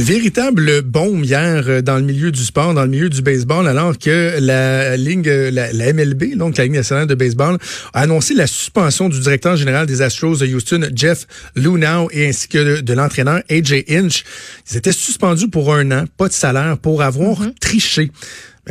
Une véritable bombe hier euh, dans le milieu du sport, dans le milieu du baseball, alors que la ligne, la, la MLB, donc la Ligue nationale de baseball, a annoncé la suspension du directeur général des Astros de Houston, Jeff Lunau, et ainsi que de, de l'entraîneur AJ Inch. Ils étaient suspendus pour un an, pas de salaire, pour avoir triché.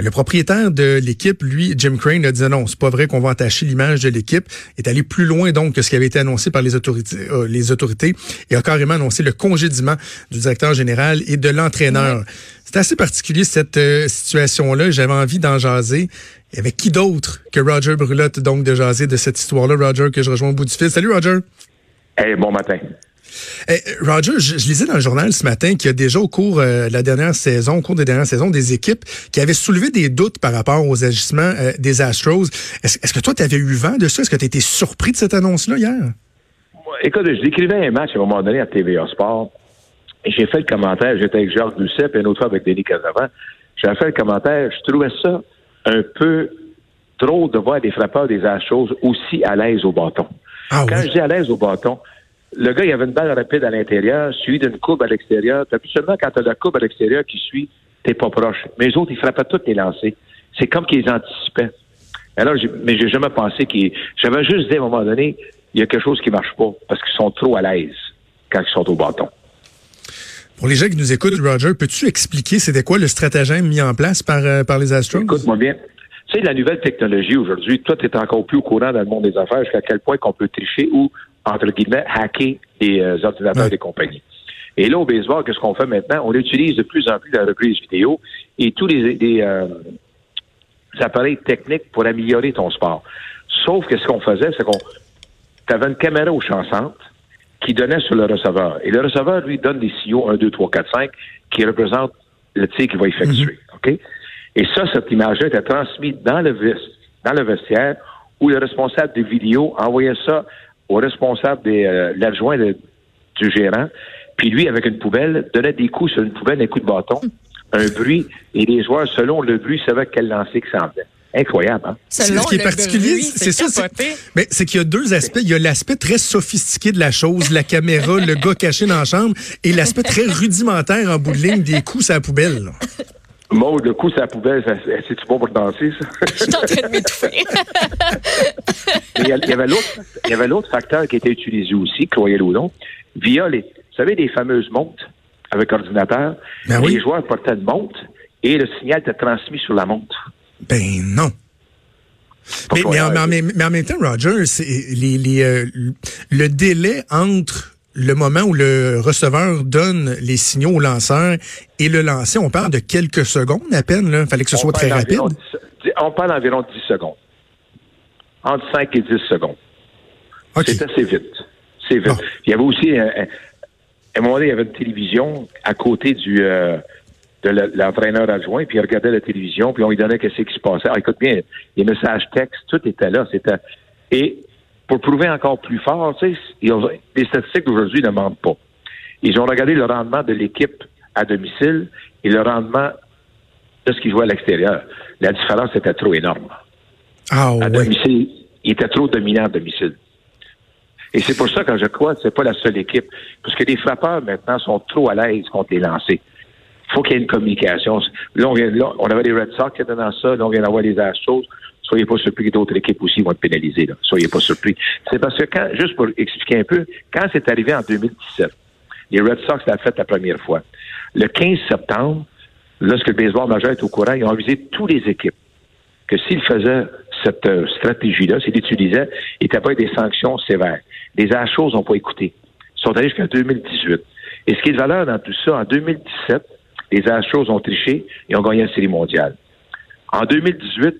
Le propriétaire de l'équipe, lui, Jim Crane, a dit non, c'est pas vrai qu'on va entacher l'image de l'équipe. Est allé plus loin donc que ce qui avait été annoncé par les autorités, euh, les autorités et a carrément annoncé le congédiement du directeur général et de l'entraîneur. C'est assez particulier cette euh, situation-là. J'avais envie d'en jaser. Et avec qui d'autre que Roger Brulotte, donc, de jaser de cette histoire-là, Roger, que je rejoins au bout du fil. Salut, Roger. Hey, bon matin. Eh, Roger, je, je lisais dans le journal ce matin qu'il y a déjà au cours euh, de la dernière saison, au cours des dernières saisons, des équipes qui avaient soulevé des doutes par rapport aux agissements euh, des Astros. Est-ce que toi, tu avais eu vent de ça? Est-ce que tu étais surpris de cette annonce-là hier? Écoute, je décrivais un match à un moment donné à TVA Sport. Et j'ai fait le commentaire, j'étais avec Jacques Doucet, puis une autre fois avec Denis Casavant. J'ai fait le commentaire, je trouvais ça un peu drôle de voir des frappeurs des Astros aussi à l'aise au bâton. Ah Quand oui. je dis à l'aise au bâton, le gars, il avait une balle rapide à l'intérieur, suivi d'une courbe à l'extérieur. Habituellement, quand tu as la courbe à l'extérieur qui suit, t'es pas proche. Mais les autres, ils frappaient tous les lancers. C'est comme qu'ils anticipaient. Alors, mais j'ai jamais pensé qu'ils. J'avais juste dit à un moment donné, il y a quelque chose qui marche pas parce qu'ils sont trop à l'aise quand ils sont au bâton. Pour les gens qui nous écoutent, Roger, peux-tu expliquer c'était quoi le stratagème mis en place par, euh, par les Astros? Écoute-moi bien. Tu sais, la nouvelle technologie aujourd'hui, toi, tu es encore plus au courant dans le monde des affaires jusqu'à quel point qu'on peut tricher ou, entre guillemets, hacker les euh, ordinateurs Ouais. des compagnies. Et là, au baseball, qu'est-ce qu'on fait maintenant? On utilise de plus en plus la reprise vidéo et tous les, les, euh, appareils techniques pour améliorer ton sport. Sauf que ce qu'on faisait, c'est qu'on avais une caméra au champ centre qui donnait sur le receveur. Et le receveur, lui, donne des signaux 1, 2, 3, 4, 5 qui représentent le tir qu'il va effectuer. OK? Et ça, cette image-là était transmise dans le, dans le vestiaire où le responsable de vidéo envoyait ça au responsable de euh, l'adjoint de- du gérant. Puis lui, avec une poubelle, donnait des coups sur une poubelle, un coup de bâton, un bruit, et les joueurs, selon le bruit, savaient quel lancer qui s'en venait. Incroyable, hein? Selon ce qui est le particulier, bruit, c'est ça. c'est-. Mais c'est qu'il y a deux aspects. Il y a l'aspect très sophistiqué de la chose, la caméra, le gars caché dans la chambre, et l'aspect très rudimentaire en bout de ligne des coups à la poubelle. là. Maud, le coup sur la poubelle, ça- c'est-tu bon pour danser, ça? Je suis en train de m'étouffer. Il y avait l'autre, facteur qui était utilisé aussi, croyez-le ou non, via les, vous savez, les fameuses montres avec ordinateur. Ben oui. Les joueurs portaient une montre et le signal était transmis sur la montre. Ben non. Mais, mais, en, croyable. mais en même- mais en même temps, Roger, c'est les, les, euh, le délai entre le moment où le receveur donne les signaux au lanceur et le lancer, on parle de quelques secondes à peine. Là. fallait que ce On soit très rapide. On parle d'environ 10 secondes. Entre 5 et 10 secondes. C'est assez vite. C'est vite. Il y avait aussi, un- un- à un moment donné, il y avait une télévision à côté du euh, de l'entraîneur adjoint, puis il regardait la télévision, puis on lui donnait qu'est-ce qui se passait. Ah, écoute bien, les messages textes, tout était là. C'était et pour prouver encore plus fort, tu sais, ils les statistiques d'aujourd'hui ne mentent pas. Ils ont regardé le rendement de l'équipe à domicile et le rendement de ce qu'ils jouaient à l'extérieur. La différence était trop énorme. Ah À ouais. domicile, il était trop dominant à domicile. Et c'est pour ça que je crois que c'est pas la seule équipe. Parce que les frappeurs, maintenant, sont trop à l'aise contre les lancers. Il faut qu'il y ait une communication. Là, on, vient, là, on avait les Red Sox qui étaient dans ça. Là, on vient d'avoir les Astros. Soyez pas surpris que d'autres équipes aussi vont être pénalisées. Là. Soyez pas surpris. C'est parce que juste pour expliquer un peu, quand c'est arrivé en 2017, les Red Sox l'ont fait la première fois. Le 15 septembre, lorsque le baseball majeur est au courant, ils ont avisé toutes les équipes que s'ils faisaient cette euh, stratégie-là, s'ils l'utilisaient, il n'y pas des sanctions sévères. Les Astros n'ont pas écouté. Ils sont allés jusqu'en 2018. Et ce qui est de valeur dans tout ça, en 2017, les Astros ont triché et ont gagné la Série mondiale. En 2018,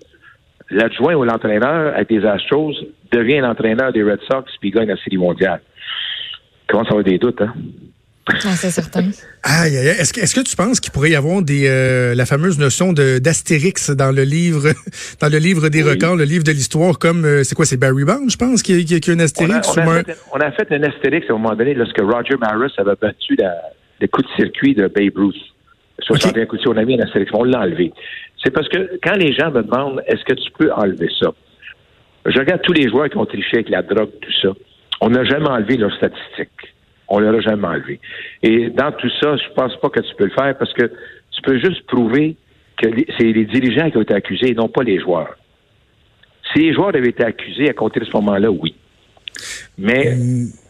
l'adjoint ou l'entraîneur avec les Astros devient l'entraîneur des Red Sox puis gagne la Série mondiale. Comment ça va des doutes, hein? Ah, c'est certain. Aïe, aïe, aïe. Est-ce que, tu penses qu'il pourrait y avoir des, euh, la fameuse notion d'astérix dans le livre, dans le livre des Oui. records, le livre de l'histoire, comme, euh, c'est quoi, c'est Barry Bonds, je pense, qui, qui, qui a un On a, astérix on ou a un- fait, on a fait un astérix à un moment donné lorsque Roger Maris avait battu la, le coup de circuit de Babe Ruth. 61 coups de circuit, on a mis un astérix, mais on l'a enlevé. C'est parce que quand les gens me demandent est-ce que tu peux enlever ça, je regarde tous les joueurs qui ont triché avec la drogue, tout ça. On n'a jamais enlevé leurs statistiques. On ne l'a jamais enlevé. Et dans tout ça, je pense pas que tu peux le faire parce que tu peux juste prouver que c'est les dirigeants qui ont été accusés et non pas les joueurs. Si les joueurs avaient été accusés à compter de ce moment-là, oui. Mais,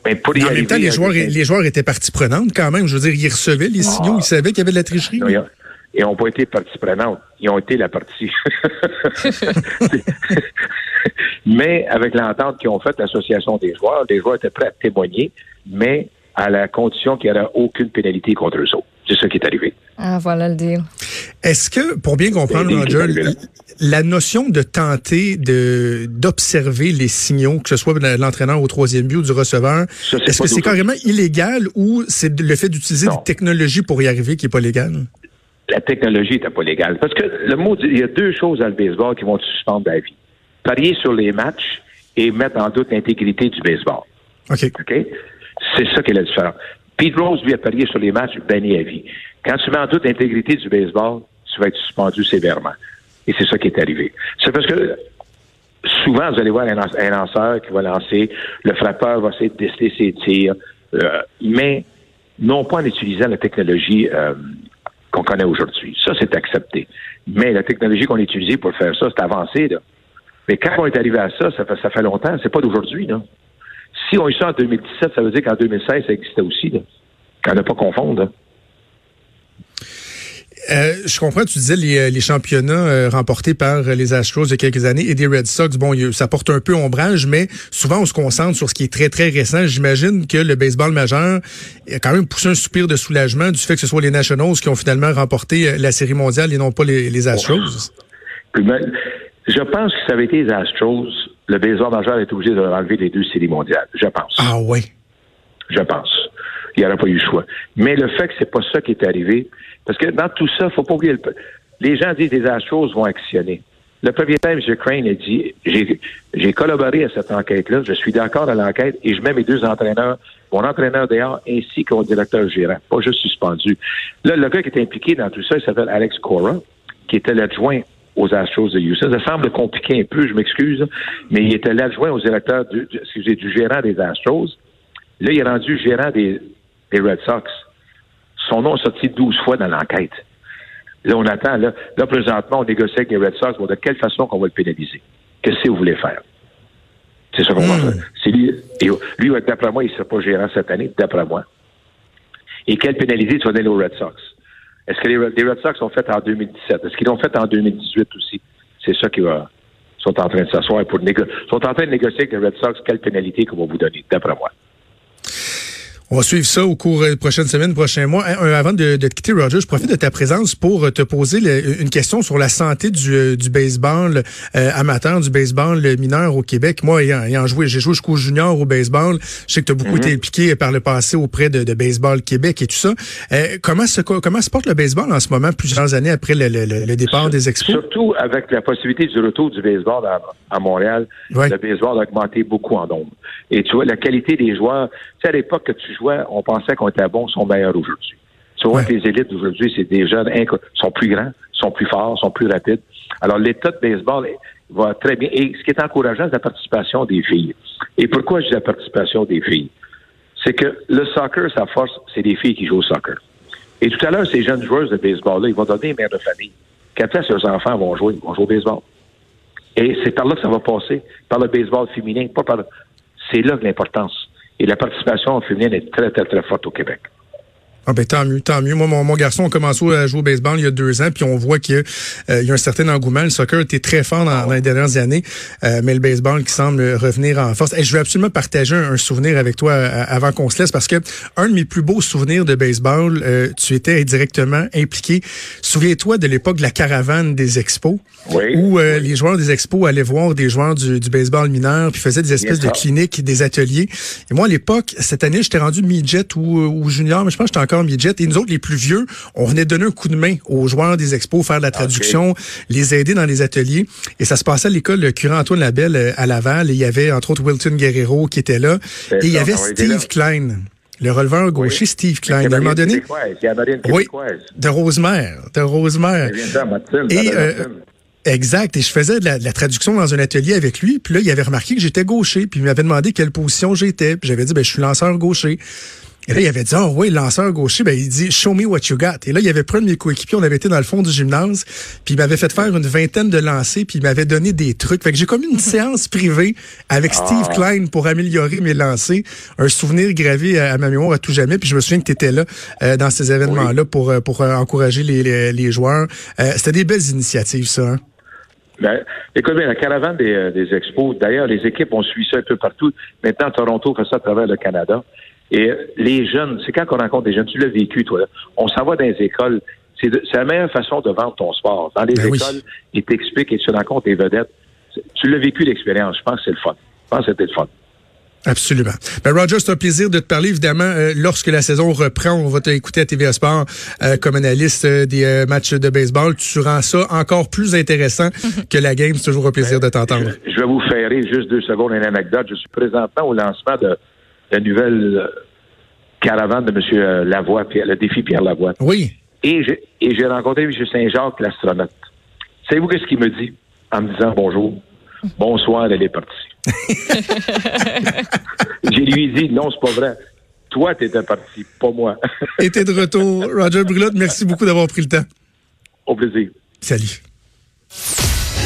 mais pour y. En même temps, les joueurs, les joueurs étaient partie prenante quand même. Je veux dire, ils recevaient les signaux, ils savaient qu'il y avait de la tricherie. Non, ils n'ont pas été partie prenante. Ils ont été la partie. mais avec l'entente qu'ils ont faite, l'association des joueurs, les joueurs étaient prêts à témoigner, mais à la condition qu'il n'y aurait aucune pénalité contre eux autres. C'est ça qui est arrivé. Ah, voilà le deal. Est-ce que, pour bien comprendre, Roger, la notion de tenter de d'observer les signaux, que ce soit de l'entraîneur au troisième but ou du receveur, est-ce que c'est carrément illégal ou c'est le fait d'utiliser des technologies pour y arriver qui est pas légal? La technologie n'était pas légale. Parce que le mot, il y a deux choses dans le baseball qui vont te suspendre la vie. Parier sur les matchs et mettre en doute l'intégrité du baseball. OK. OK? C'est ça qui est la différence. Pete Rose, lui, a parié sur les matchs banni à vie. Quand tu mets en doute l'intégrité du baseball, tu vas être suspendu sévèrement. Et c'est ça qui est arrivé. C'est parce que souvent, vous allez voir un, lan- un lanceur qui va lancer, le frappeur va essayer de déceler ses tirs, euh, mais non pas en utilisant la technologie euh, qu'on connaît aujourd'hui. Ça, c'est accepté. Mais la technologie qu'on a utilisée pour faire ça, c'est avancé. Là. Mais quand on est arrivé à ça, ça fait, longtemps, c'est pas d'aujourd'hui. Là. Si on eu ça en 2017, ça veut dire qu'en 2016, ça existait aussi. Là. Qu'on n'a pas confondre. là. Euh, je comprends, tu disais les, les championnats euh, remportés par euh, les Astros il y a quelques années et des Red Sox. Bon, ça porte un peu ombrage, mais souvent on se concentre sur ce qui est très, très récent. J'imagine que le baseball majeur a quand même poussé un soupir de soulagement du fait que ce soit les Nationals qui ont finalement remporté la Série mondiale et non pas les, les Astros. Même, je pense que ça avait été les Astros, le baseball majeur est obligé de leur enlever les deux séries mondiales. Je pense. Ah ouais. Je pense. Il n'y aurait pas eu le choix. Mais le fait que c'est pas ça qui est arrivé, parce que dans tout ça, faut pas oublier, le, les gens disent les Astros vont actionner. Le propriétaire, M. Crane, a dit, j'ai, collaboré à cette enquête-là, je suis d'accord à l'enquête et je mets mes deux entraîneurs, mon entraîneur dehors ainsi que mon directeur gérant, pas juste suspendu. Là, le gars qui est impliqué dans tout ça, il s'appelle Alex Cora, qui était l'adjoint aux Astros de Houston. Ça semble compliqué un peu, je m'excuse, mais il était l'adjoint au directeur du, du- du gérant des Astros. Là, il est rendu gérant des, des Red Sox. Son nom est sorti 12 fois dans l'enquête. Là, on attend. Là, là, présentement, on négocie avec les Red Sox. Bon, de quelle façon qu'on va le pénaliser? Qu'est-ce que vous voulez faire? C'est ça qu'on va Hmm. faire. C'est lui, et lui, d'après moi, il ne sera pas gérant cette année, d'après moi. Et quelle pénalité tu vas donner aux Red Sox? Est-ce que les Red, les Red Sox sont faits en 2017? Est-ce qu'ils l'ont fait en 2018 aussi? C'est ça qui va sont en train de s'asseoir pour négocier. sont en train de négocier avec les Red Sox quelle pénalité qu'on va vous donner, d'après moi. On va suivre ça au cours des prochaines semaines, prochains mois. Hein, euh, avant de, de te quitter, Roger, je profite de ta présence pour euh, te poser le- une question sur la santé du, euh, du baseball euh, amateur, du baseball mineur au Québec. Moi, ayant, ayant joué, j'ai joué jusqu'au junior au baseball. Je sais que tu as beaucoup été impliqué par le passé auprès de, de Baseball Québec et tout ça. Euh, comment, se, comment se porte le baseball en ce moment, plusieurs années après le, le- le- le départ des expos? Surtout avec la possibilité du retour du baseball à, à Montréal, Ouais. le baseball a augmenté beaucoup en nombre. Et tu vois, la qualité des joueurs, tu sais, à l'époque que tu on pensait qu'on était bons, sont meilleurs aujourd'hui. Tu vois Ouais. les élites d'aujourd'hui, c'est des jeunes sont plus grands, sont plus forts, sont plus rapides. Alors, l'état de baseball va très bien. Et ce qui est encourageant, c'est la participation des filles. Et pourquoi je dis la participation des filles? C'est que le soccer, sa force, c'est des filles qui jouent au soccer. Et tout à l'heure, ces jeunes joueuses de baseball-là, ils vont donner des mères de famille. Qu'après, leurs enfants vont jouer, ils vont jouer au baseball. Et c'est par là que ça va passer, par le baseball féminin, pas par. C'est là que l'importance. Et la participation féminine est très, très, très forte au Québec. Ah ben tant mieux, tant mieux. Moi, mon, mon garçon a commencé à jouer au baseball il y a deux ans, puis on voit qu'il euh, y a un certain engouement. Le soccer était très fort dans, dans les dernières années, euh, mais le baseball qui semble revenir en force. Et je veux absolument partager un, un souvenir avec toi euh, avant qu'on se laisse, parce que un de mes plus beaux souvenirs de baseball, euh, tu étais indirectement impliqué. Souviens-toi de l'époque de la caravane des expos, Oui, où euh, oui. les joueurs des expos allaient voir des joueurs du, du baseball mineur, puis faisaient des espèces de cliniques, des ateliers. Et moi, à l'époque, cette année, j'étais rendu midget ou, ou junior, mais je pense que j'étais encore midget. Et nous autres, les plus vieux, on venait donner un coup de main aux joueurs des expos, faire de la traduction, les aider dans les ateliers. Et ça se passait à l'école le curé Antoine Labelle euh, à Laval. Et il y avait, entre autres, Wilton Guerrero qui était là. Et il y avait. Steve Klein, le releveur gaucher Steve Klein. À un moment donné, oui, de Rosemère, de Rosemère. Et, euh. Exact. Et je faisais de la, de la traduction dans un atelier avec lui. Puis là, il avait remarqué que j'étais gaucher. Puis il m'avait demandé quelle position j'étais. Puis j'avais dit, ben, je suis lanceur gaucher. Et là, il avait dit, oh oui, lanceur gaucher. Ben, il dit, show me what you got. Et là, il avait pris un de mes coéquipiers. On avait été dans le fond du gymnase. Puis il m'avait fait faire une vingtaine de lancers. Puis il m'avait donné des trucs. Fait que j'ai comme une séance privée avec Steve Klein pour améliorer mes lancers. Un souvenir gravé à, à ma mémoire à tout jamais. Puis je me souviens que tu étais là euh, dans ces événements-là pour, euh, pour euh, encourager les, les, les joueurs. Euh, C'était des belles initiatives, ça. Hein? Ben, écoute bien, la caravane des, euh, des expos, d'ailleurs, les équipes ont suivi ça un peu partout. Maintenant, Toronto fait ça à travers le Canada. Et euh, les jeunes, c'est quand on rencontre des jeunes, tu l'as vécu, toi, là. on s'en va dans les écoles. C'est la meilleure façon de vendre ton sport. Dans les Ben oui. écoles, ils t'expliquent et tu rencontres des vedettes. Tu l'as vécu, l'expérience. Je pense que c'est le fun. Je pense que c'était le fun. Absolument. Ben Roger, c'est un plaisir de te parler. Évidemment, euh, lorsque la saison reprend, on va t'écouter à TVA Sport euh, comme analyste euh, des euh, matchs de baseball. Tu rends ça encore plus intéressant que la game. C'est toujours un plaisir de t'entendre. Je, je vais vous faire juste deux secondes une anecdote. Je suis présentement au lancement de la nouvelle euh, caravane de M. Lavoie, Pierre- le défi Pierre Lavoie. Oui. Et j'ai, et j'ai rencontré M. Saint-Jacques, l'astronaute. Savez-vous qu'est-ce qu'il me dit en me disant bonjour? Bonsoir, elle est partie. j'ai lui dit non, c'est pas vrai. Toi, t'étais parti, pas moi. Et t'es de retour. Roger Brulotte, merci beaucoup d'avoir pris le temps. Au plaisir. Salut.